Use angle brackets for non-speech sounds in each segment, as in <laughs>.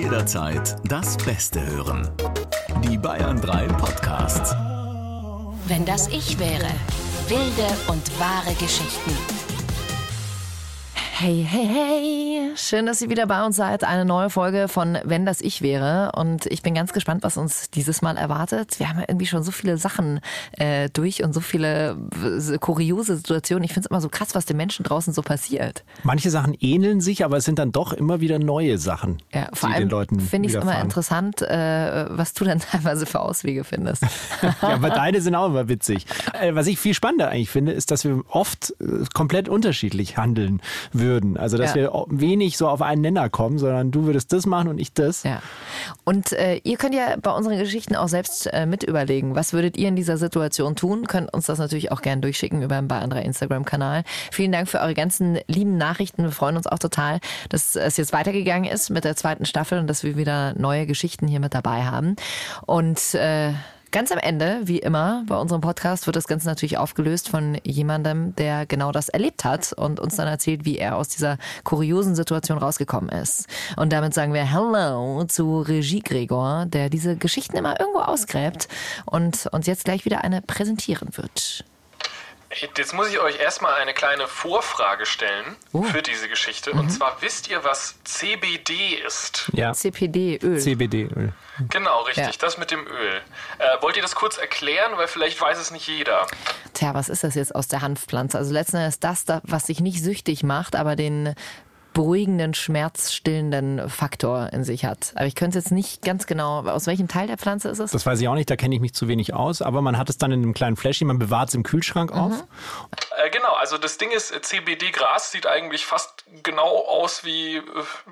Jederzeit das Beste hören. Die Bayern 3 Podcasts. Wenn das ich wäre. Wilde und wahre Geschichten. Hey, hey, hey. Schön, dass ihr wieder bei uns seid. Eine neue Folge von Wenn das ich wäre. Und ich bin ganz gespannt, was uns dieses Mal erwartet. Wir haben ja irgendwie schon so viele Sachen äh, durch und so viele äh, kuriose Situationen. Ich finde es immer so krass, was den Menschen draußen so passiert. Manche Sachen ähneln sich, aber es sind dann doch immer wieder neue Sachen. Ja, vor die allem den Leuten finde ich es immer interessant, äh, was du dann <laughs> teilweise für Auswege findest. <laughs> Ja, aber deine sind auch immer witzig. Äh, Was ich viel spannender eigentlich finde, ist, dass wir oft äh, komplett unterschiedlich handeln würden. Also, dass Ja. wir wenig so auf einen Nenner kommen, sondern du würdest das machen und ich das. Ja. Und äh, ihr könnt ja bei unseren Geschichten auch selbst äh, mit überlegen, was würdet ihr in dieser Situation tun? Könnt uns das natürlich auch gerne durchschicken über den Bayern 3 Instagram-Kanal. Vielen Dank für eure ganzen lieben Nachrichten. Wir freuen uns auch total, dass es jetzt weitergegangen ist mit der zweiten Staffel und dass wir wieder neue Geschichten hier mit dabei haben. Und äh, Ganz am Ende, wie immer, bei unserem Podcast wird das Ganze natürlich aufgelöst von jemandem, der genau das erlebt hat und uns dann erzählt, wie er aus dieser kuriosen Situation rausgekommen ist. Und damit sagen wir Hello zu Regie Gregor, der diese Geschichten immer irgendwo ausgräbt und uns jetzt gleich wieder eine präsentieren wird. Jetzt muss ich euch erstmal eine kleine Vorfrage stellen Oh. für diese Geschichte. Und zwar wisst ihr, was CBD ist? Ja. CPD, Öl. CBD-Öl. Genau, richtig, Ja. das mit dem Öl. Äh, wollt ihr das kurz erklären? Weil vielleicht weiß es nicht jeder. Tja, was ist das jetzt aus der Hanfpflanze? Also letzten Endes das, da- was sich nicht süchtig macht, aber den beruhigenden, schmerzstillenden Faktor in sich hat. Aber ich könnte jetzt nicht ganz genau, aus welchem Teil der Pflanze ist es? Das weiß ich auch nicht, da kenne ich mich zu wenig aus, aber man hat es dann in einem kleinen Fläschchen, man bewahrt es im Kühlschrank auf. Äh, genau, also das Ding ist, äh, CBD-Gras sieht eigentlich fast genau aus wie äh,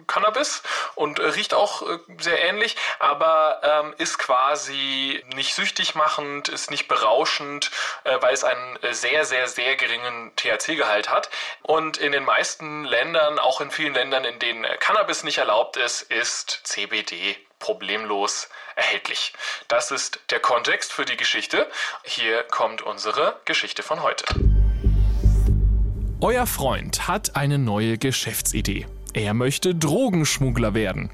Cannabis und äh, riecht auch äh, sehr ähnlich, aber ähm, ist quasi nicht süchtig machend, ist nicht berauschend, weil es einen sehr, sehr, sehr geringen THC-Gehalt hat. Und in den meisten Ländern, auch in vielen Ländern, in denen Cannabis nicht erlaubt ist, ist CBD problemlos erhältlich. Das ist der Kontext für die Geschichte. Hier kommt unsere Geschichte von heute. Euer Freund hat eine neue Geschäftsidee. Er möchte Drogenschmuggler werden.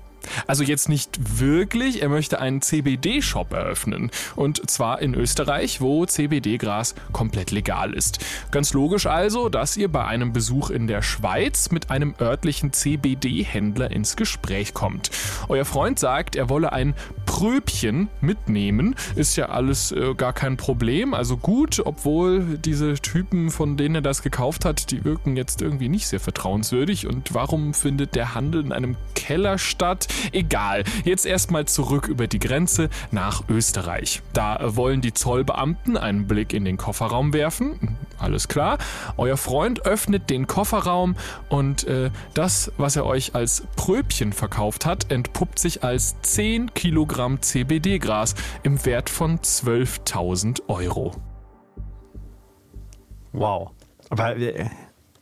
Also jetzt nicht wirklich, er möchte einen CBD-Shop eröffnen. Und zwar in Österreich, wo CBD-Gras komplett legal ist. Ganz logisch also, dass ihr bei einem Besuch in der Schweiz mit einem örtlichen CBD-Händler ins Gespräch kommt. Euer Freund sagt, er wolle ein Pröbchen mitnehmen. Ist ja alles äh, gar kein Problem. Also gut, obwohl diese Typen, von denen er das gekauft hat, die wirken jetzt irgendwie nicht sehr vertrauenswürdig. Und warum findet der Handel in einem Keller statt? Egal. Jetzt erstmal zurück über die Grenze nach Österreich. Da wollen die Zollbeamten einen Blick in den Kofferraum werfen. Alles klar. Euer Freund öffnet den Kofferraum und äh, das, was er euch als Pröbchen verkauft hat, entpuppt sich als 10 Kilogramm CBD-Gras im Wert von 12.000 Euro. Wow. Aber äh,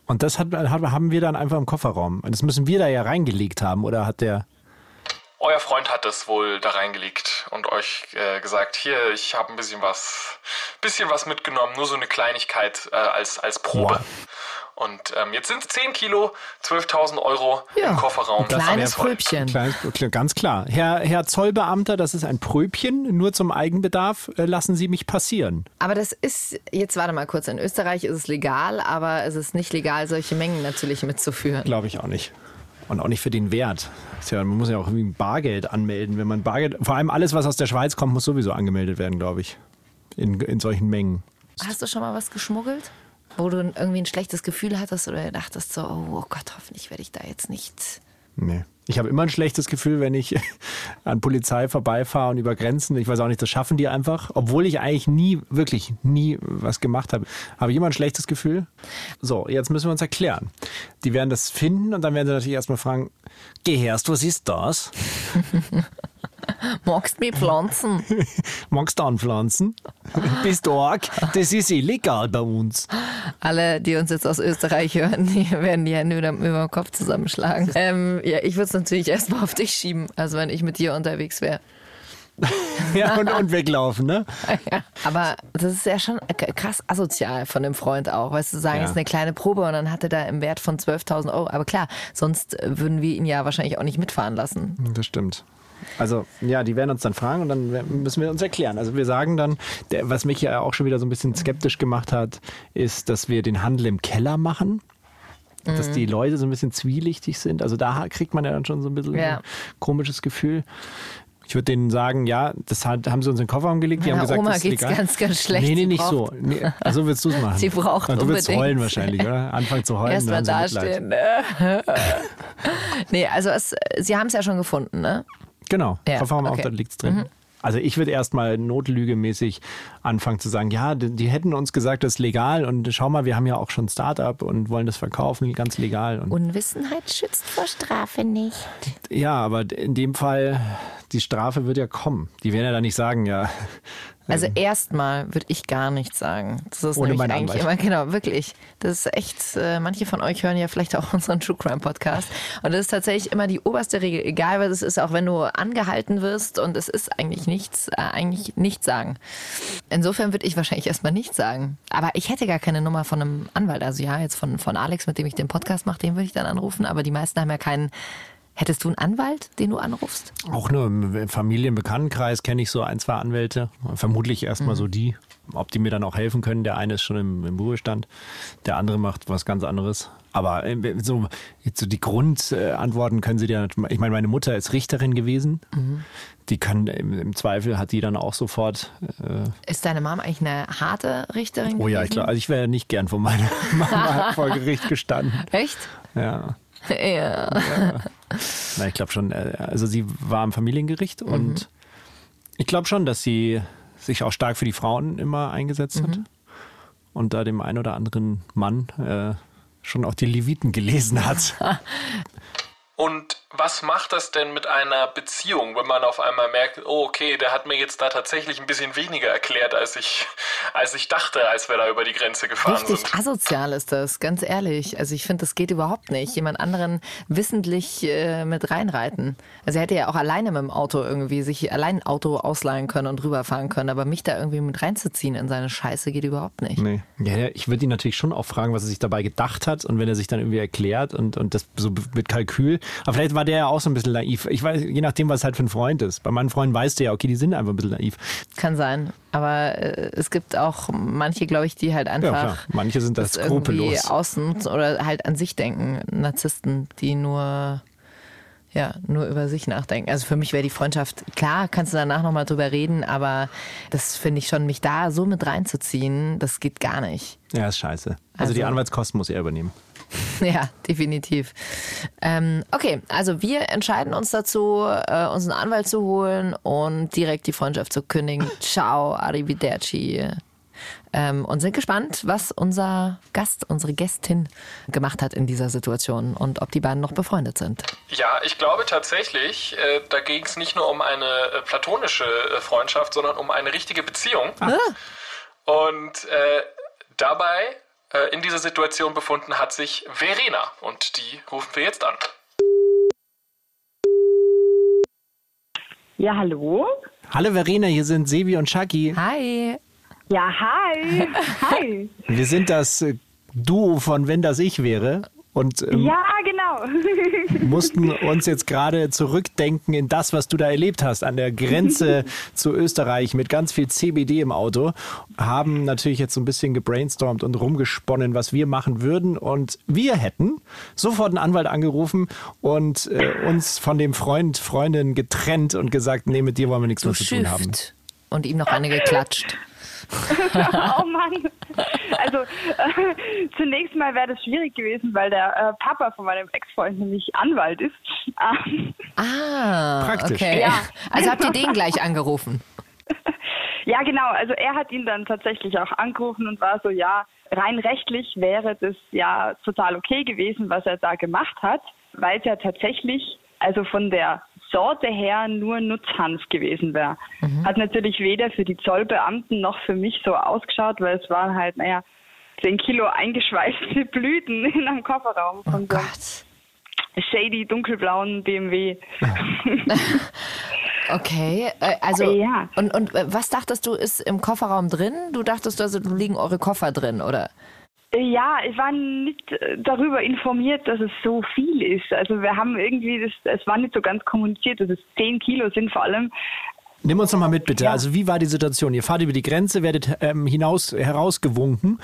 und das hat, haben wir dann einfach im Kofferraum. Das müssen wir da ja reingelegt haben, oder hat der. Euer Freund hat es wohl da reingelegt und euch äh, gesagt, hier, ich habe ein bisschen was, bisschen was mitgenommen, nur so eine Kleinigkeit äh, als, als Probe. Wow. Und ähm, jetzt sind es 10 Kilo, 12.000 Euro Ja, im Kofferraum. ein kleines. Pröbchen. Kleines, ganz klar. Herr, Herr Zollbeamter, das ist ein Pröbchen, nur zum Eigenbedarf. Äh, Lassen Sie mich passieren. Aber das ist, jetzt warte mal kurz, in Österreich ist es legal, aber es ist nicht legal, solche Mengen natürlich mitzuführen. Glaube ich auch nicht. Und auch nicht für den Wert. Ist ja, man muss ja auch irgendwie Bargeld anmelden, wenn man Bargeld. Vor allem alles, was aus der Schweiz kommt, muss sowieso angemeldet werden, glaube ich. In, in solchen Mengen. Hast du schon mal was geschmuggelt? Wo du irgendwie ein schlechtes Gefühl hattest oder dachtest so, oh, oh Gott, hoffentlich werde ich da jetzt nicht. Nee. Ich habe immer ein schlechtes Gefühl, wenn ich <laughs> an Polizei vorbeifahre und über Grenzen. Ich weiß auch nicht, das schaffen die einfach. Obwohl ich eigentlich nie, wirklich nie was gemacht habe, habe ich immer ein schlechtes Gefühl. So, jetzt müssen wir uns erklären. Die werden das finden und dann werden sie natürlich erstmal fragen, Gehörst, was ist das? <laughs> Magst mir Pflanzen? <laughs> Magst du anpflanzen? <laughs> Bist du arg? Das ist illegal bei uns. Alle, die uns jetzt aus Österreich hören, <laughs> die werden die Hände wieder über den Kopf zusammenschlagen. Ähm, ja, ich würde es natürlich erstmal auf dich schieben, also wenn ich mit dir unterwegs wäre. ja, und, und weglaufen, ne? Aber das ist ja schon krass asozial von dem Freund auch. Weißt du, sagen, Ja. es ist eine kleine Probe und dann hat er da im Wert von 12.000 Euro. Aber klar, sonst würden wir ihn ja wahrscheinlich auch nicht mitfahren lassen. Das stimmt. Also, ja, die werden uns dann fragen und dann müssen wir uns erklären. Also, wir sagen dann, der, was mich ja auch schon wieder so ein bisschen skeptisch gemacht hat, ist, dass wir den Handel im Keller machen. Dass Mhm. die Leute so ein bisschen zwielichtig sind. Also, da kriegt man ja dann schon so ein bisschen Ja. ein komisches Gefühl. Ich würde denen sagen, ja, das hat, haben sie uns in den Kofferraum gelegt. Die Meiner haben gesagt, Oma das ist geht's legal. ganz, ganz schlecht. Nee, nee, nicht so. Nee, also willst du es machen. <laughs> Sie braucht Und Du willst unbedingt. heulen wahrscheinlich, oder? Anfangen zu heulen. Erstmal dastehen. <laughs> nee, also es, Sie haben es ja schon gefunden, ne? Genau, Ja, auch, okay. da liegt's drin. Mhm. Also ich würde erstmal notlügemäßig anfangen zu sagen, ja, die, die hätten uns gesagt, das ist legal und schau mal, wir haben ja auch schon Start-up und wollen das verkaufen, ganz legal. Und, Unwissenheit schützt vor Strafe nicht. ja, aber in dem Fall, die Strafe wird ja kommen. Die werden ja dann nicht sagen, ja, Also erstmal würde ich gar nichts sagen. Das ist Ohne nämlich meinen eigentlich Anwalt. immer, genau, wirklich. Das ist echt, äh, manche von euch hören ja vielleicht auch <laughs> unseren True Crime Podcast. Und das ist tatsächlich immer die oberste Regel, egal was es ist, auch wenn du angehalten wirst und es ist eigentlich nichts, äh, eigentlich nichts sagen. Insofern würde ich wahrscheinlich erstmal nichts sagen. Aber ich hätte gar keine Nummer von einem Anwalt. Also ja, jetzt von, von Alex, mit dem ich den Podcast mache, den würde ich dann anrufen. Aber die meisten haben ja keinen. Hättest du einen Anwalt, den du anrufst? auch nur im Familienbekanntenkreis kenne ich so ein, zwei Anwälte. Vermutlich erstmal so die. Ob die mir dann auch helfen können. Der eine ist schon im, im Ruhestand, der andere macht was ganz anderes. Aber äh, so, so die Grundantworten können sie dir. Ich meine, meine Mutter ist Richterin gewesen. Die kann im, im Zweifel hat die dann auch sofort. Äh, Ist deine Mom eigentlich eine harte Richterin? oh ja, ich glaube, also ich wäre nicht gern von meiner <laughs> Mama vor Gericht gestanden. Echt? Ja. Ja. Na, ich glaube schon, äh, also sie war am Familiengericht und ich glaube schon, dass sie sich auch stark für die Frauen immer eingesetzt hat und da dem einen oder anderen Mann äh, schon auch die Leviten gelesen hat. <laughs> Und was macht das denn mit einer Beziehung, wenn man auf einmal merkt, oh okay, der hat mir jetzt da tatsächlich ein bisschen weniger erklärt, als ich, als ich dachte, als wir da über die Grenze gefahren Richtig sind. asozial ist das, ganz ehrlich. Also ich finde, das geht überhaupt nicht. Jemand anderen wissentlich äh, mit reinreiten. Also er hätte ja auch alleine mit dem Auto irgendwie sich allein ein Auto ausleihen können und rüberfahren können, aber mich da irgendwie mit reinzuziehen in seine Scheiße geht überhaupt nicht. Nee. Ja, ja, ich würde ihn natürlich schon auch fragen, was er sich dabei gedacht hat und wenn er sich dann irgendwie erklärt und, und das so mit Kalkül. Aber vielleicht war der ja auch so ein bisschen naiv. Ich weiß, je nachdem, was halt für ein Freund ist. Bei meinen Freunden weißt du ja, okay, die sind einfach ein bisschen naiv. Kann sein. Aber äh, es gibt auch manche, glaube ich, die halt Ja, einfach klar. Manche sind das das irgendwie skrupellos. außen oder halt an sich denken. Narzissten, die nur ja, nur über sich nachdenken. Also für mich wäre die Freundschaft, klar, kannst du danach nochmal drüber reden, aber das finde ich schon, mich da so mit reinzuziehen, das geht gar nicht. Ja, ist scheiße. Also, die Also- Anwaltskosten muss er übernehmen. <laughs> Ja, definitiv. Ähm, okay, also wir entscheiden uns dazu, äh, uns einen Anwalt zu holen und direkt die Freundschaft zu kündigen. <laughs> Ciao, arrivederci. Ähm, und sind gespannt, was unser Gast, unsere Gästin gemacht hat in dieser Situation und ob die beiden noch befreundet sind. Ja, ich glaube tatsächlich, äh, da ging es nicht nur um eine äh, platonische äh, Freundschaft, sondern um eine richtige Beziehung. Und äh, dabei äh, in dieser Situation befunden hat sich Verena und die rufen wir jetzt an. Ja, hallo? Hallo Verena, hier sind Sebi und Shaki. Hi. Ja, hi. <laughs> Hi. Wir sind das Duo von Wenn das ich wäre und ähm, Ja, genau. <laughs> mussten uns jetzt gerade zurückdenken in das, was du da erlebt hast an der Grenze <laughs> zu Österreich mit ganz viel CBD im Auto. Haben natürlich jetzt so ein bisschen gebrainstormt und rumgesponnen, was wir machen würden. Und wir hätten sofort einen Anwalt angerufen und äh, uns von dem Freund, Freundin getrennt und gesagt, nee, mit dir wollen wir nichts Du mehr zu tun haben. Und ihm noch eine geklatscht. <laughs> oh Mann. Also äh, zunächst mal wäre das schwierig gewesen, weil der äh, Papa von meinem Ex-Freund nämlich Anwalt ist. Ähm, Ah, Praktisch. okay. Ja. Also habt ihr den gleich angerufen? <laughs> ja, genau. Also er hat ihn dann tatsächlich auch angerufen und war so, ja, rein rechtlich wäre das ja total okay gewesen, was er da gemacht hat, weil es ja tatsächlich, also von der Sorte her nur Nutzhanf gewesen wäre. Hat natürlich weder für die Zollbeamten noch für mich so ausgeschaut, weil es waren halt, naja, 10 Kilo eingeschweißte <laughs> Blüten in einem Kofferraum von Oh so einem Gott. shady dunkelblauen BMW. <laughs> Okay, äh, also Ja. und, und äh, was dachtest du, ist im Kofferraum drin? Du dachtest also, da liegen eure Koffer drin, oder? Ja, ich war nicht äh, darüber informiert, dass es so viel ist. Also wir haben irgendwie, das, es war nicht so ganz kommuniziert, dass es 10 Kilo sind vor allem. Nimm uns noch mal mit, bitte. Also wie war die Situation? Ihr fahrt über die Grenze, werdet ähm, hinaus herausgewunken.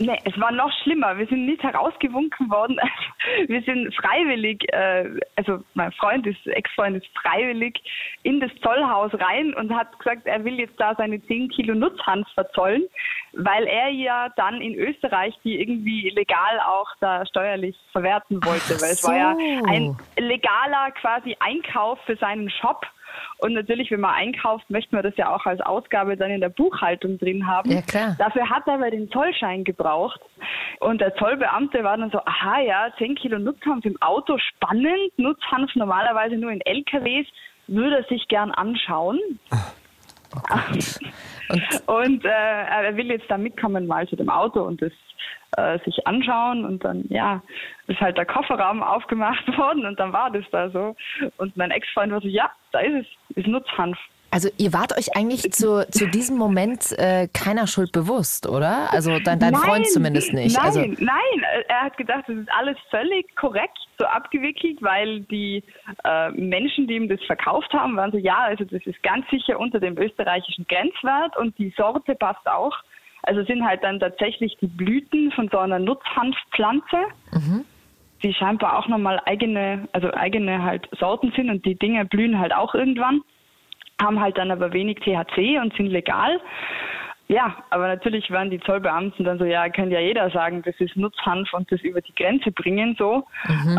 Nee, es war noch schlimmer. Wir sind nicht herausgewunken worden. <laughs> Wir sind freiwillig, äh, also mein Freund ist, Ex-Freund ist freiwillig in das Zollhaus rein und hat gesagt, er will jetzt da seine 10 Kilo Nutzhanf verzollen, weil er ja dann in Österreich die irgendwie legal auch da steuerlich verwerten wollte. weil es war ja ein legaler quasi Einkauf für seinen Shop. Und natürlich, wenn man einkauft, möchte man das ja auch als Ausgabe dann in der Buchhaltung drin haben. Ja, klar. Dafür hat er aber den Zollschein gebraucht. Und der Zollbeamte war dann so, aha ja, 10 Kilo Nutzhanf im Auto, spannend. Nutzhanf normalerweise nur in LKWs, würde er sich gern anschauen. Und Und äh, er will jetzt da mitkommen mal zu dem Auto und das äh, sich anschauen und dann, ja, ist halt der Kofferraum aufgemacht <laughs> worden und dann war das da so. Und mein Ex-Freund war so, ja, da ist es, ist Nutzhanf. Also ihr wart euch eigentlich zu, zu diesem Moment äh, keiner Schuld bewusst, oder? Also dein, dein Freund zumindest nicht. Nein, also nein, er hat gedacht, das ist alles völlig korrekt so abgewickelt, weil die äh, Menschen, die ihm das verkauft haben, waren so, ja, also das ist ganz sicher unter dem österreichischen Grenzwert und die Sorte passt auch. Also sind halt dann tatsächlich die Blüten von so einer Nutzhanfpflanze, die scheinbar auch nochmal eigene, also eigene halt Sorten sind und die Dinge blühen halt auch irgendwann haben halt dann aber wenig THC und sind legal. Ja, aber natürlich waren die Zollbeamten dann so, ja, kann ja jeder sagen, das ist Nutzhanf und das über die Grenze bringen, so.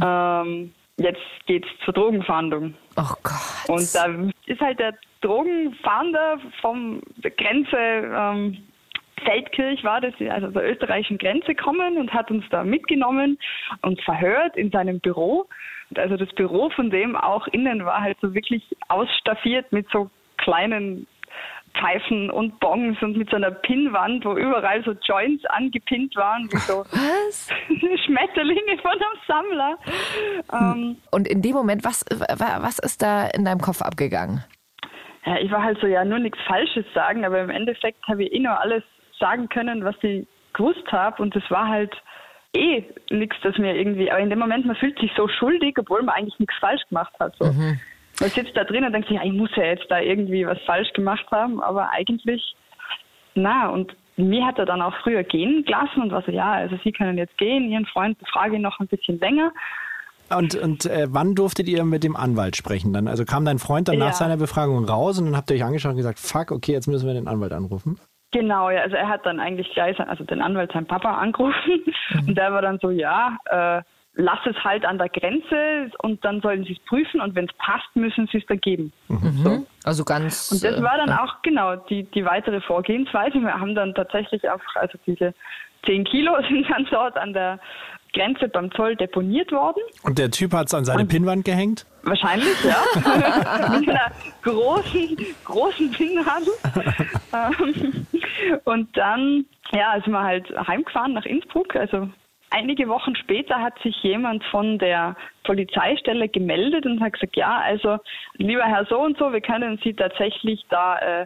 Ähm, jetzt geht's zur Drogenfahndung. oh Gott. Und da ist halt der Drogenfahnder vom der Grenze ähm, Feldkirch war das, also der österreichischen Grenze kommen und hat uns da mitgenommen und verhört in seinem Büro. Also das Büro von dem auch innen war halt so wirklich ausstaffiert mit so kleinen Pfeifen und Bongs und mit so einer Pinnwand, wo überall so Joints angepinnt waren, wie so Was? <laughs> Schmetterlinge von einem Sammler. Ähm, Und in dem Moment, was, wa- was ist da in deinem Kopf abgegangen? Ja, ich war halt so, ja, nur nichts Falsches sagen, aber im Endeffekt habe ich eh nur alles sagen können, was ich gewusst habe und das war halt eh nichts, das mir irgendwie, aber in dem Moment, man fühlt sich so schuldig, obwohl man eigentlich nichts falsch gemacht hat. So. Man sitzt da drin und denkt sich, ja, ich muss ja jetzt da irgendwie was falsch gemacht haben, aber eigentlich, na, und mir hat er dann auch früher gehen gelassen und war so, ja, also Sie können jetzt gehen, Ihren Freund befrage ich noch ein bisschen länger. Und, und äh, wann durftet ihr mit dem Anwalt sprechen dann? Also kam dein Freund dann nach Ja. seiner Befragung raus und dann habt ihr euch angeschaut und gesagt, fuck, okay, jetzt müssen wir den Anwalt anrufen. Genau, ja, also er hat dann eigentlich gleich, sein- also den Anwalt, seinen Papa angerufen und der war dann so, ja, äh, lass es halt an der Grenze und dann sollen sie es prüfen und wenn es passt, müssen sie es da geben. So. Also ganz. Und das äh, war dann auch genau die, die weitere Vorgehensweise. Wir haben dann tatsächlich einfach, also diese 10 Kilo <laughs> sind dann dort an der Grenze beim Zoll deponiert worden. Und der Typ hat es an seine Pinnwand gehängt. Wahrscheinlich, ja. <laughs> <laughs> Mit einer großen, großen Pinnadel. Und dann, ja, sind wir halt heimgefahren nach Innsbruck. Also einige Wochen später hat sich jemand von der Polizeistelle gemeldet und hat gesagt, ja, also lieber Herr so und so, wir können Sie tatsächlich da äh,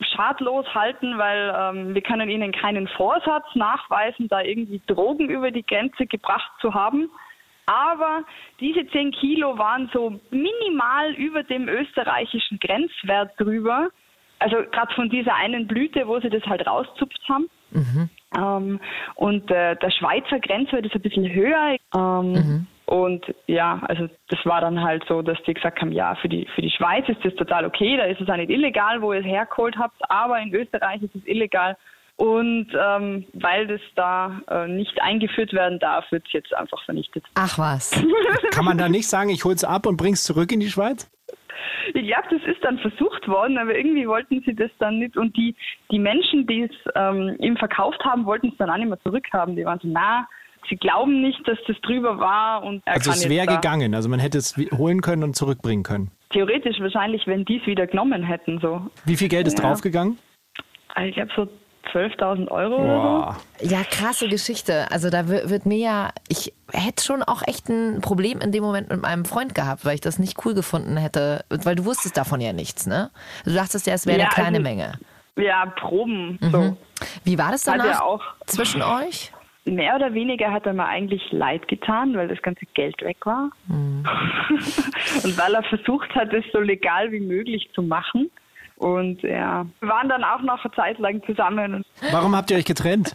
schadlos halten, weil ähm, wir können Ihnen keinen Vorsatz nachweisen, da irgendwie Drogen über die Grenze gebracht zu haben. Aber diese 10 Kilo waren so minimal über dem österreichischen Grenzwert drüber. Also gerade von dieser einen Blüte, wo sie das halt rauszupft haben. Ähm, und äh, der Schweizer Grenzwert ist ein bisschen höher. Ähm, Und ja, also das war dann halt so, dass die gesagt haben, ja, für die, für die Schweiz ist das total okay, da ist es auch nicht illegal, wo ihr es hergeholt habt, aber in Österreich ist es illegal. Und ähm, weil das da äh, nicht eingeführt werden darf, wird es jetzt einfach vernichtet. Ach was. Kann man da nicht sagen, ich hol's ab und bring's zurück in die Schweiz? Ich glaube, das ist dann versucht worden, aber irgendwie wollten sie das dann nicht. Und die, die Menschen, die es ähm, ihm verkauft haben, wollten es dann auch nicht mehr zurückhaben. Die waren so, na, sie glauben nicht, dass das drüber war. Und Also es wäre gegangen. Also man hätte es holen können und zurückbringen können. Theoretisch wahrscheinlich, wenn die es wieder genommen hätten. So. Wie viel Geld ist Ja. draufgegangen? Also Ich glaube so 12.000 Euro oder Boah. Ja, krasse Geschichte. Also da wi- wird mir ja, ich hätte schon auch echt ein Problem in dem Moment mit meinem Freund gehabt, weil ich das nicht cool gefunden hätte, weil du wusstest davon ja nichts, ne? Du dachtest ja, es wäre Ja, eine kleine also- Menge. so. Ja, Proben. Mhm. So. Wie war das danach er auch. zwischen euch? Mehr oder weniger hat er mir eigentlich leid getan, weil das ganze Geld weg war. Mhm. <laughs> und weil er versucht hat, es so legal wie möglich zu machen. Und ja, wir waren dann auch noch eine Zeit lang zusammen. Warum habt ihr euch getrennt?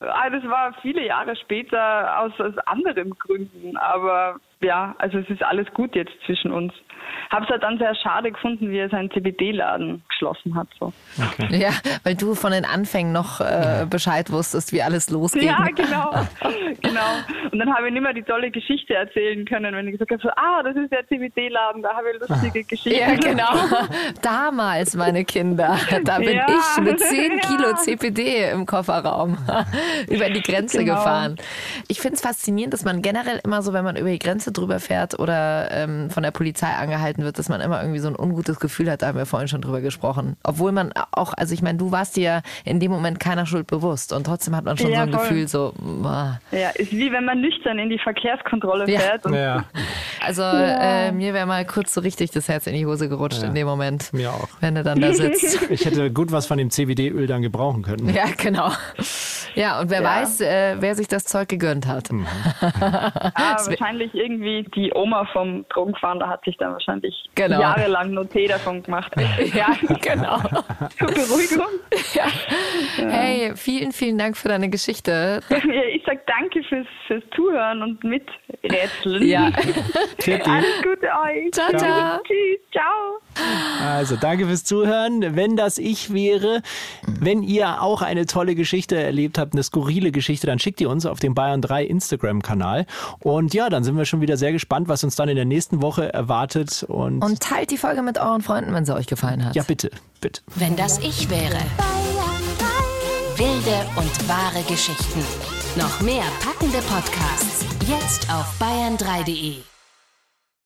Ah, Das war viele Jahre später aus, aus anderen Gründen, aber ja, also es ist alles gut jetzt zwischen uns. Habe es halt dann sehr schade gefunden, wie er seinen CBD-Laden geschlossen hat. So. Ja, weil du von den Anfängen noch äh, Bescheid wusstest, wie alles losgeht. Ja, genau, <laughs> genau. Und dann habe ich nicht mehr die tolle Geschichte erzählen können, wenn ich gesagt habe, so, ah, das ist der CBD-Laden, da habe ich lustige Geschichten. Ja, genau. <laughs> Damals, meine Kinder, da bin Ja. ich mit 10 <laughs> Kilo Ja. CPD im Kofferraum über die Grenze Genau. gefahren. Ich finde es faszinierend, dass man generell immer so, wenn man über die Grenze drüber fährt oder ähm, von der Polizei angehalten wird, dass man immer irgendwie so ein ungutes Gefühl hat. Da haben wir vorhin schon drüber gesprochen. Obwohl man auch, also ich meine, du warst dir in dem Moment keiner Schuld bewusst und trotzdem hat man schon Ja, so ein voll. Gefühl, so, boah. Ja, ist wie wenn man nüchtern in die Verkehrskontrolle Ja. fährt. Und Ja, Also äh, mir wäre mal kurz so richtig das Herz in die Hose gerutscht in dem Moment. mir auch. Wenn du dann da sitzt. Ich hätte gut was von dem CBD-Öl dann gebrauchen können. Ja, genau. Ja, und wer Ja. weiß, äh, wer sich das Zeug gegönnt hat. <laughs> Ah, wahrscheinlich irgendwie die Oma vom Drogenfahnder hat sich dann wahrscheinlich Genau. jahrelang nur Tee davon gemacht. <laughs> Ja, genau. Zur Beruhigung. <laughs> Ja. Hey, vielen, vielen Dank für deine Geschichte. Ja, Ich sag danke fürs, fürs Zuhören und Miträtseln. Ja. Alles Gute euch. Ciao, ciao. Tschüss, ciao. Also danke fürs Zuhören. Wenn das ich wäre, wenn ihr auch eine tolle Geschichte erlebt habt, eine skurrile Geschichte, dann schickt ihr uns auf den Bayern 3 Instagram-Kanal. Und ja, dann sind wir schon wieder sehr gespannt, was uns dann in der nächsten Woche erwartet. Und, Und teilt die Folge mit euren Freunden, wenn sie euch gefallen hat. ja, bitte, bitte. Wenn das ich wäre. Wilde und wahre Geschichten. Noch mehr packende Podcasts. Jetzt auf bayern3.de.